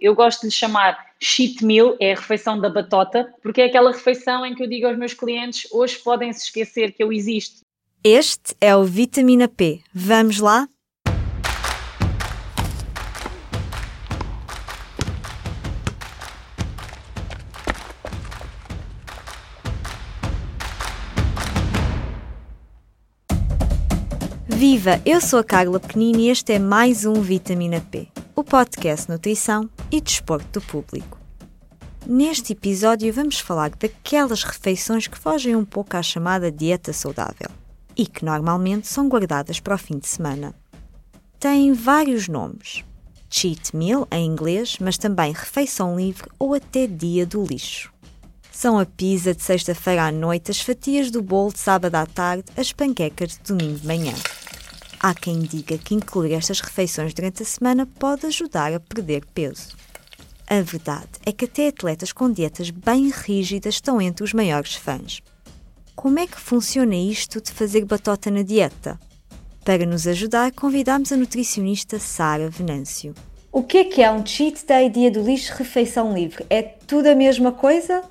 Eu gosto de chamar cheat meal, é a refeição da batota, porque é aquela refeição em que eu digo aos meus clientes: hoje podem se esquecer que eu existo. Este é o Vitamina P. Vamos lá? Viva! Eu sou a Carla Pequenini e este é mais um Vitamina P, o podcast Nutrição e Desporto do Público. Neste episódio vamos falar daquelas refeições que fogem um pouco à chamada dieta saudável e que normalmente são guardadas para o fim de semana. Têm vários nomes: cheat meal em inglês, mas também refeição livre ou até dia do lixo. São a pizza de sexta-feira à noite, as fatias do bolo de sábado à tarde, as panquecas de domingo de manhã. Há quem diga que incluir estas refeições durante a semana pode ajudar a perder peso. A verdade é que até atletas com dietas bem rígidas estão entre os maiores fãs. Como é que funciona isto de fazer batota na dieta? Para nos ajudar, convidamos a nutricionista Sara Venâncio. O que é que é um cheat day, dia do lixo, refeição livre? É tudo a mesma coisa?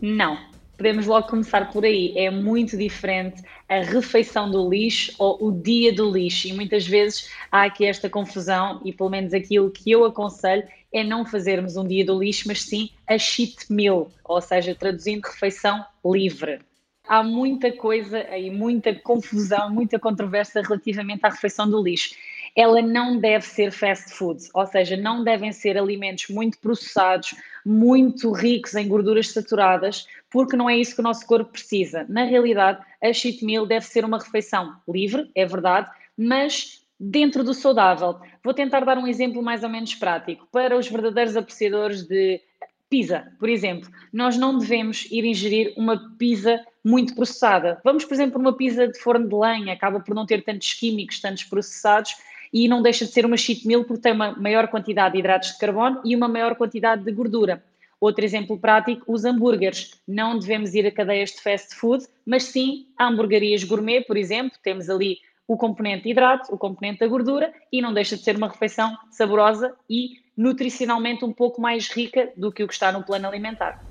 Não, podemos logo começar por aí. É muito diferente a refeição do lixo ou o dia do lixo. E muitas vezes há aqui esta confusão, e pelo menos aquilo que eu aconselho é não fazermos um dia do lixo, mas sim a cheat meal, ou seja, traduzindo refeição livre. Há muita coisa aí, muita confusão, muita controvérsia relativamente à refeição do lixo ela não deve ser fast food, ou seja, não devem ser alimentos muito processados, muito ricos em gorduras saturadas, porque não é isso que o nosso corpo precisa. Na realidade, a cheat meal deve ser uma refeição livre, é verdade, mas dentro do saudável. Vou tentar dar um exemplo mais ou menos prático. Para os verdadeiros apreciadores de pizza, por exemplo, nós não devemos ir ingerir uma pizza muito processada. Vamos, por exemplo, uma pizza de forno de lenha, acaba por não ter tantos químicos, tantos processados, e não deixa de ser uma cheat meal porque tem uma maior quantidade de hidratos de carbono e uma maior quantidade de gordura. Outro exemplo prático, os hambúrgueres. Não devemos ir a cadeias de fast food, mas sim a hamburguerias gourmet, por exemplo. Temos ali o componente de hidrato, o componente da gordura e não deixa de ser uma refeição saborosa e nutricionalmente um pouco mais rica do que o que está no plano alimentar.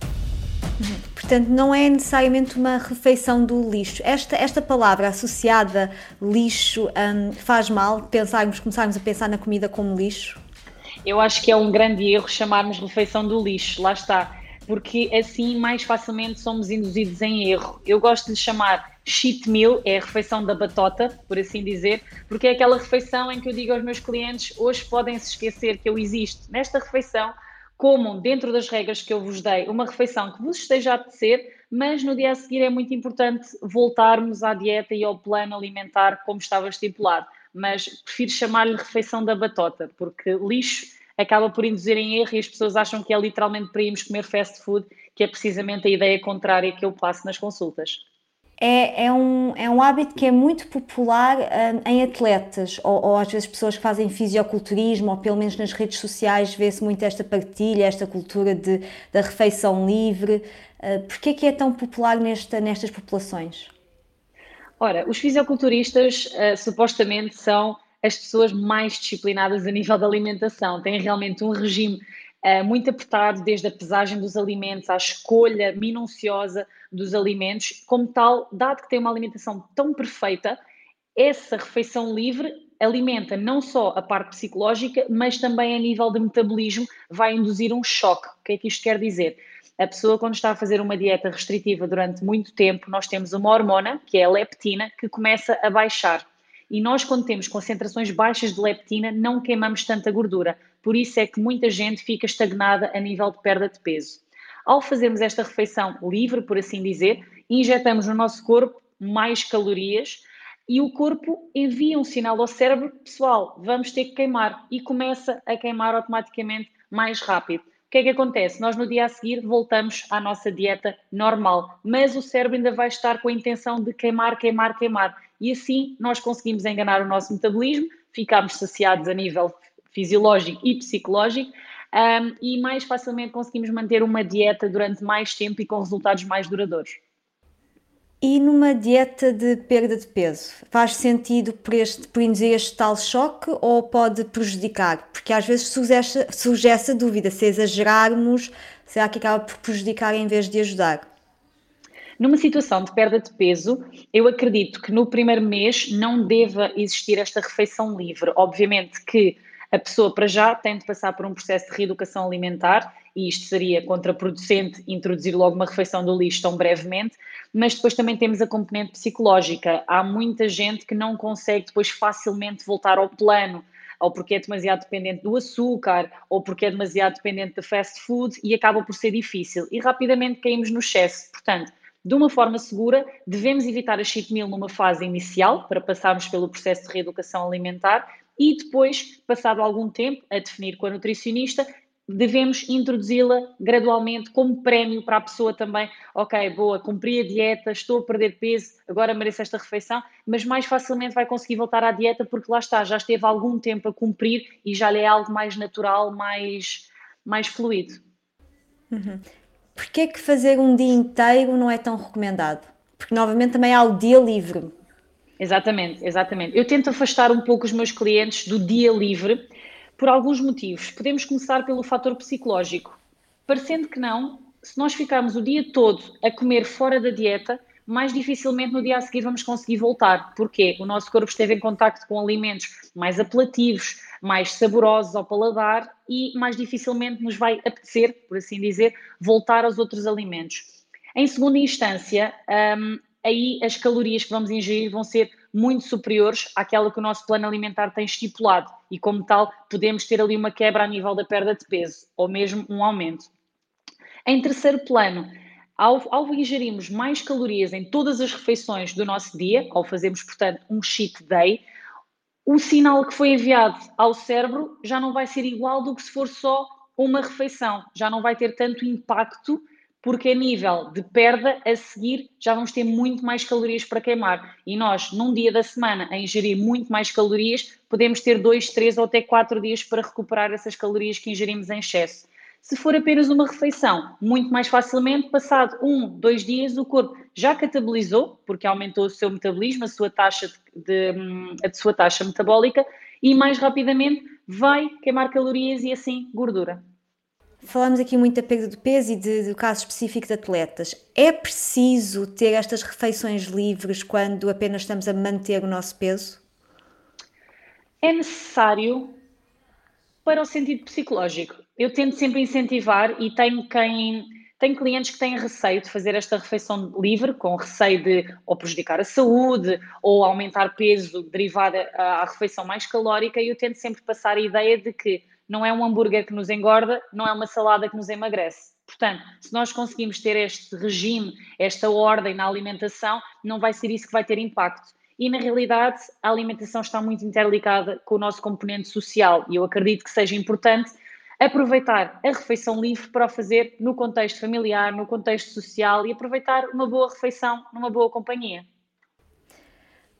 Portanto, não é necessariamente uma refeição do lixo. Esta, esta palavra associada lixo um, faz mal pensarmos, começarmos a pensar na comida como lixo? Eu acho que é um grande erro chamarmos refeição do lixo, lá está, porque assim mais facilmente somos induzidos em erro. Eu gosto de chamar cheat meal, é a refeição da batota, por assim dizer, porque é aquela refeição em que eu digo aos meus clientes: hoje podem se esquecer que eu existo. Nesta refeição, comam dentro das regras que eu vos dei uma refeição que vos esteja a apetecer, mas no dia a seguir é muito importante voltarmos à dieta e ao plano alimentar como estava estipulado. Mas prefiro chamar-lhe refeição da batota, porque lixo acaba por induzir em erro e as pessoas acham que é literalmente para irmos comer fast food, que é precisamente a ideia contrária que eu passo nas consultas é, é, um, é um hábito que é muito popular um, em atletas, ou, ou, às vezes pessoas que fazem fisioculturismo, ou pelo menos nas redes sociais vê-se muito esta partilha, esta cultura de, da refeição livre. Uh, Porquê é que é tão popular nesta, nestas populações? Ora, os fisiculturistas uh, supostamente são as pessoas mais disciplinadas a nível da alimentação, têm realmente um regime uh, muito apertado, desde a pesagem dos alimentos à escolha minuciosa dos alimentos, como tal, dado que tem uma alimentação tão perfeita, essa refeição livre alimenta não só a parte psicológica, mas também a nível de metabolismo vai induzir um choque. O que é que isto quer dizer? A pessoa, quando está a fazer uma dieta restritiva durante muito tempo, nós temos uma hormona, que é a leptina, que começa a baixar. E nós, quando temos concentrações baixas de leptina, não queimamos tanta gordura. Por isso é que muita gente fica estagnada a nível de perda de peso. Ao fazermos esta refeição livre, por assim dizer, injetamos no nosso corpo mais calorias e o corpo envia um sinal ao cérebro, pessoal, vamos ter que queimar e começa a queimar automaticamente mais rápido. O que é que acontece? Nós no dia a seguir voltamos à nossa dieta normal, mas o cérebro ainda vai estar com a intenção de queimar, queimar, queimar. E assim nós conseguimos enganar o nosso metabolismo, ficamos saciados a nível fisiológico e psicológico um, e mais facilmente conseguimos manter uma dieta durante mais tempo e com resultados mais duradouros. E numa dieta de perda de peso, faz sentido por, este, por induzir este tal choque ou pode prejudicar? Porque às vezes surge essa, surge essa dúvida, se exagerarmos, será que acaba por prejudicar em vez de ajudar? Numa situação de perda de peso, eu acredito que no primeiro mês não deva existir esta refeição livre. Obviamente que a pessoa, para já, tem de passar por um processo de reeducação alimentar e isto seria contraproducente introduzir logo uma refeição do lixo tão brevemente, mas depois também temos a componente psicológica. Há muita gente que não consegue depois facilmente voltar ao plano, ou porque é demasiado dependente do açúcar, ou porque é demasiado dependente da fast food e acaba por ser difícil. E rapidamente caímos no excesso. Portanto, de uma forma segura, devemos evitar a cheat meal numa fase inicial, para passarmos pelo processo de reeducação alimentar, e depois, passado algum tempo, a definir com a nutricionista, devemos introduzi-la gradualmente como prémio para a pessoa também. Ok, boa, cumpri a dieta, estou a perder peso, agora mereço esta refeição, mas mais facilmente vai conseguir voltar à dieta porque lá está, já esteve algum tempo a cumprir e já lhe é algo mais natural, mais, mais fluido. Uhum. Porquê que fazer um dia inteiro não é tão recomendado? Porque novamente também há o dia livre. Exatamente, exatamente. Eu tento afastar um pouco os meus clientes do dia livre por alguns motivos. Podemos começar pelo fator psicológico. Parecendo que não, se nós ficarmos o dia todo a comer fora da dieta, mais dificilmente no dia a seguir vamos conseguir voltar. Porquê? O nosso corpo esteve em contacto com alimentos mais apelativos, mais saborosos ao paladar e mais dificilmente nos vai apetecer, por assim dizer, voltar aos outros alimentos. Em segunda instância, um, aí as calorias que vamos ingerir vão ser muito superiores àquela que o nosso plano alimentar tem estipulado e, como tal, podemos ter ali uma quebra a nível da perda de peso ou mesmo um aumento. Em terceiro plano, ao, ao ingerirmos mais calorias em todas as refeições do nosso dia, ao fazermos, portanto, um cheat day, o sinal que foi enviado ao cérebro já não vai ser igual do que se for só uma refeição, já não vai ter tanto impacto porque a nível de perda, a seguir já vamos ter muito mais calorias para queimar. E nós, num dia da semana, a ingerir muito mais calorias, podemos ter dois, três ou até quatro dias para recuperar essas calorias que ingerimos em excesso. Se for apenas uma refeição, muito mais facilmente, passado um, dois dias, o corpo já catabolizou, porque aumentou o seu metabolismo, a sua taxa, de, hum, a sua taxa metabólica, e mais rapidamente vai queimar calorias e assim gordura. Falamos aqui muito da perda de peso e de, do caso específico de atletas. É preciso ter estas refeições livres quando apenas estamos a manter o nosso peso? É necessário para o sentido psicológico. Eu tento sempre incentivar e tenho quem tenho clientes que têm receio de fazer esta refeição livre, com receio de ou prejudicar a saúde ou aumentar peso derivado à refeição mais calórica, e eu tento sempre passar a ideia de que não é um hambúrguer que nos engorda, não é uma salada que nos emagrece. Portanto, se nós conseguimos ter este regime, esta ordem na alimentação, não vai ser isso que vai ter impacto. E na realidade, a alimentação está muito interligada com o nosso componente social e eu acredito que seja importante aproveitar a refeição livre para o fazer no contexto familiar, no contexto social e aproveitar uma boa refeição numa boa companhia.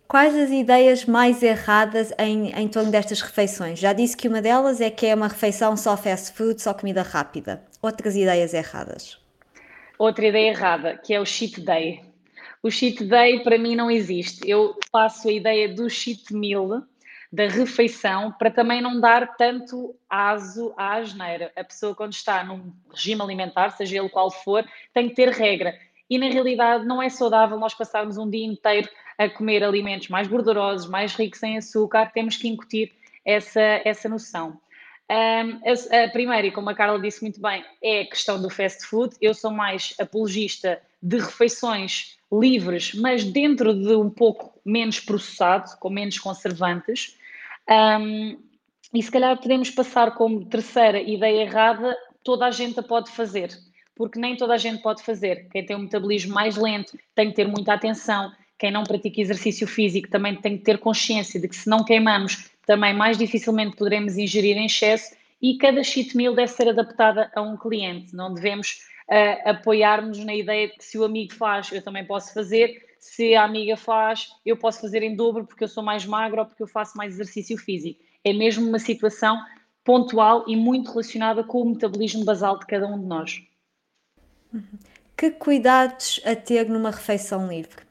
Quais as ideias mais erradas em, em torno destas refeições? Já disse que uma delas é que é uma refeição só fast food, só comida rápida. Outras ideias erradas? Outra ideia errada, que é o cheat day. O cheat day para mim não existe. Eu faço a ideia do cheat meal, da refeição, para também não dar tanto aso à asneira. A pessoa, quando está num regime alimentar, seja ele qual for, tem que ter regra. E na realidade não é saudável nós passarmos um dia inteiro a comer alimentos mais gordurosos, mais ricos em açúcar, temos que incutir essa, essa noção. Um, a, a, primeira, e como a Carla disse muito bem, é a questão do fast food. Eu sou mais apologista de refeições livres, mas dentro de um pouco menos processado, com menos conservantes. Um, e se calhar podemos passar como terceira ideia errada, toda a gente a pode fazer, porque nem toda a gente pode fazer. Quem tem um metabolismo mais lento tem que ter muita atenção, quem não pratica exercício físico também tem que ter consciência de que se não queimamos, também mais dificilmente poderemos ingerir em excesso e cada cheat meal deve ser adaptada a um cliente. Não devemos uh, apoiar-nos na ideia de que se o amigo faz, eu também posso fazer, se a amiga faz, eu posso fazer em dobro porque eu sou mais magro ou porque eu faço mais exercício físico. É mesmo uma situação pontual e muito relacionada com o metabolismo basal de cada um de nós. Que cuidados a ter numa refeição livre?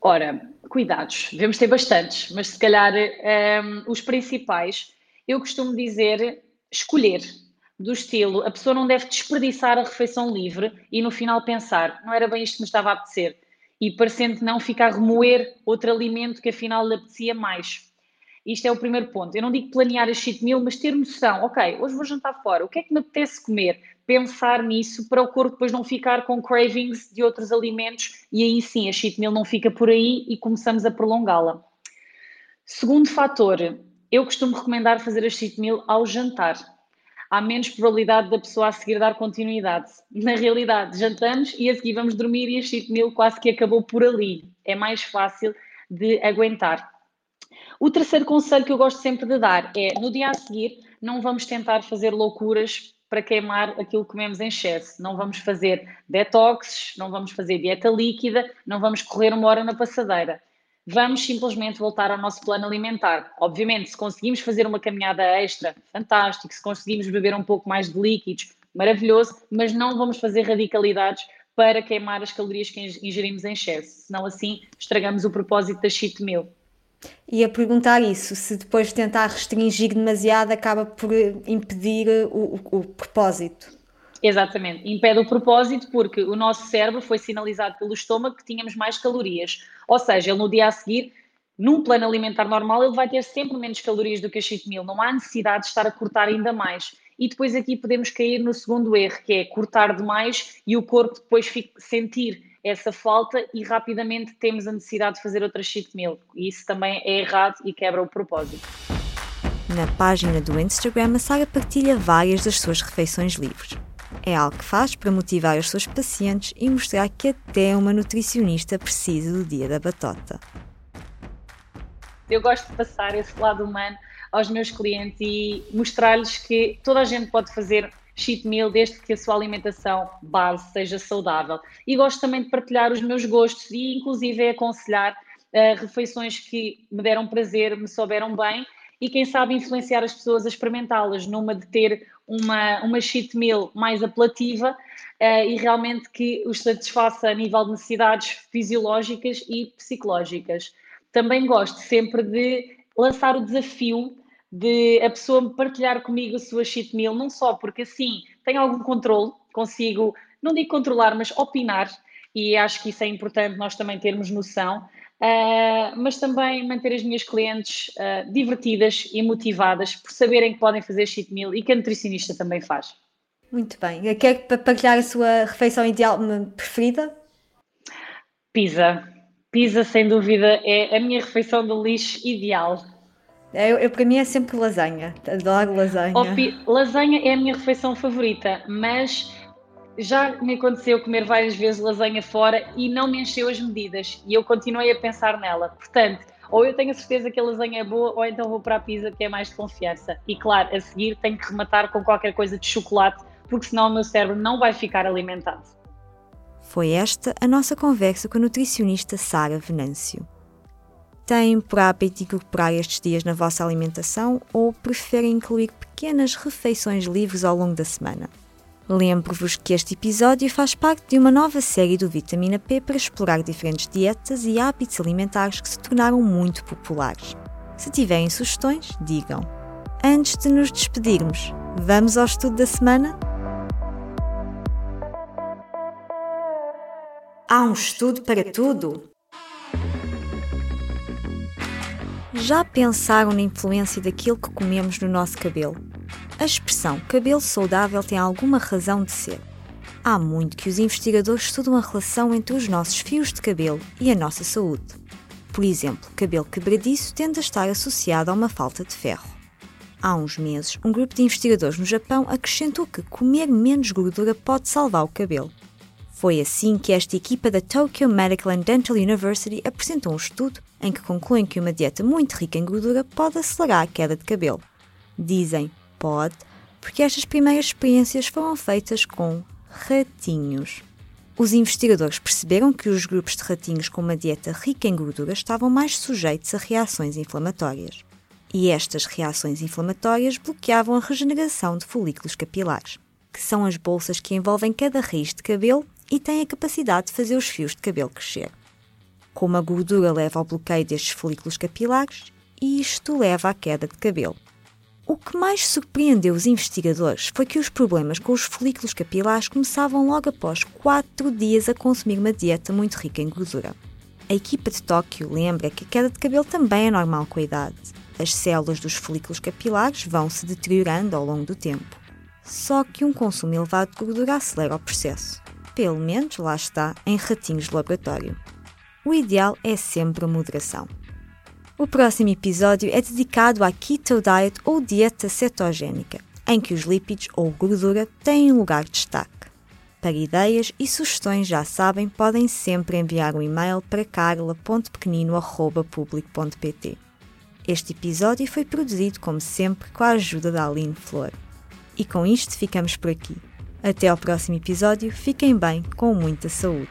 Ora, cuidados, devemos ter bastantes, mas se calhar um, os principais, eu costumo dizer escolher, do estilo, a pessoa não deve desperdiçar a refeição livre e no final pensar, não era bem isto que me estava a apetecer, e parecendo não ficar a remoer outro alimento que afinal lhe apetecia mais. Isto é o primeiro ponto. Eu não digo planear as cheat meal, mas ter noção, ok, hoje vou jantar fora, o que é que me apetece comer? Pensar nisso para o corpo depois não ficar com cravings de outros alimentos e aí sim a cheat meal não fica por aí e começamos a prolongá-la. Segundo fator, eu costumo recomendar fazer a cheat meal ao jantar. Há menos probabilidade da pessoa a seguir dar continuidade. Na realidade, jantamos e a seguir vamos dormir e a cheat meal quase que acabou por ali. É mais fácil de aguentar. O terceiro conselho que eu gosto sempre de dar é: no dia a seguir, não vamos tentar fazer loucuras para queimar aquilo que comemos em excesso. Não vamos fazer detox, não vamos fazer dieta líquida, não vamos correr uma hora na passadeira. Vamos simplesmente voltar ao nosso plano alimentar. Obviamente, se conseguimos fazer uma caminhada extra, fantástico. Se conseguimos beber um pouco mais de líquidos, maravilhoso. Mas não vamos fazer radicalidades para queimar as calorias que ingerimos em excesso. Senão, assim, estragamos o propósito da cheat meal. E a perguntar isso, se depois de tentar restringir demasiado acaba por impedir o, o, o, propósito. Exatamente, impede o propósito porque o nosso cérebro foi sinalizado pelo estômago que tínhamos mais calorias. Ou seja, ele no dia a seguir, num plano alimentar normal, ele vai ter sempre menos calorias do que a cheat meal. Não há necessidade de estar a cortar ainda mais. E depois aqui podemos cair no segundo erro, que é cortar demais e o corpo depois sentir essa falta e rapidamente temos a necessidade de fazer outra cheat meal. E isso também é errado e quebra o propósito. Na página do Instagram, a Sara partilha várias das suas refeições livres. É algo que faz para motivar os seus pacientes e mostrar que até uma nutricionista precisa do dia da batota. Eu gosto de passar esse lado humano aos meus clientes e mostrar-lhes que toda a gente pode fazer cheat meal desde que a sua alimentação base seja saudável. E gosto também de partilhar os meus gostos e, inclusive, aconselhar uh, refeições que me deram prazer, me souberam bem e, quem sabe, influenciar as pessoas a experimentá-las numa de ter uma, uma cheat meal mais apelativa uh, e realmente que os satisfaça a nível de necessidades fisiológicas e psicológicas. Também gosto sempre de lançar o desafio de a pessoa partilhar comigo a sua cheat meal, não só porque assim tenho algum controle, consigo, não digo controlar, mas opinar, e acho que isso é importante nós também termos noção, uh, mas também manter as minhas clientes uh, divertidas e motivadas por saberem que podem fazer cheat meal e que a nutricionista também faz. Muito bem. Quer partilhar a sua refeição ideal preferida? Pizza. Pizza, sem dúvida, é a minha refeição de lixo ideal. Eu, eu, para mim é sempre lasanha. Adoro lasanha. lasanha é a minha refeição favorita, mas já me aconteceu comer várias vezes lasanha fora e não me encheu as medidas e eu continuei a pensar nela. Portanto, ou eu tenho a certeza que a lasanha é boa, ou então vou para a pizza que é mais de confiança. E claro, a seguir tenho que rematar com qualquer coisa de chocolate, porque senão o meu cérebro não vai ficar alimentado. Foi esta a nossa conversa com a nutricionista Sara Venâncio. Têm por hábito incorporar estes dias na vossa alimentação ou preferem incluir pequenas refeições livres ao longo da semana? Lembro-vos que este episódio faz parte de uma nova série do Vitamina P para explorar diferentes dietas e hábitos alimentares que se tornaram muito populares. Se tiverem sugestões, digam. Antes de nos despedirmos, vamos ao estudo da semana? Há um estudo para tudo! Já pensaram na influência daquilo que comemos no nosso cabelo? A expressão cabelo saudável tem alguma razão de ser. Há muito que os investigadores estudam a relação entre os nossos fios de cabelo e a nossa saúde. Por exemplo, cabelo quebradiço tende a estar associado a uma falta de ferro. Há uns meses, um grupo de investigadores no Japão acrescentou que comer menos gordura pode salvar o cabelo. Foi assim que esta equipa da Tokyo Medical and Dental University apresentou um estudo em que concluem que uma dieta muito rica em gordura pode acelerar a queda de cabelo. Dizem pode, porque estas primeiras experiências foram feitas com ratinhos. Os investigadores perceberam que os grupos de ratinhos com uma dieta rica em gordura estavam mais sujeitos a reações inflamatórias. E estas reações inflamatórias bloqueavam a regeneração de folículos capilares, que são as bolsas que envolvem cada raiz de cabelo e têm a capacidade de fazer os fios de cabelo crescer. Como a gordura leva ao bloqueio destes folículos capilares e isto leva à queda de cabelo. O que mais surpreendeu os investigadores foi que os problemas com os folículos capilares começavam logo após 4 dias a consumir uma dieta muito rica em gordura. A equipa de Tóquio lembra que a queda de cabelo também é normal com a idade. As células dos folículos capilares vão se deteriorando ao longo do tempo. Só que um consumo elevado de gordura acelera o processo. Pelo menos lá está em ratinhos de laboratório. O ideal é sempre a moderação. O próximo episódio é dedicado à Keto Diet ou dieta cetogénica, em que os lípidos ou gordura têm um lugar de destaque. Para ideias e sugestões, já sabem, podem sempre enviar um e-mail para carla.pequenino.public.pt. Este episódio foi produzido, como sempre, com a ajuda da Aline Flor. E com isto ficamos por aqui. Até ao próximo episódio, fiquem bem, com muita saúde.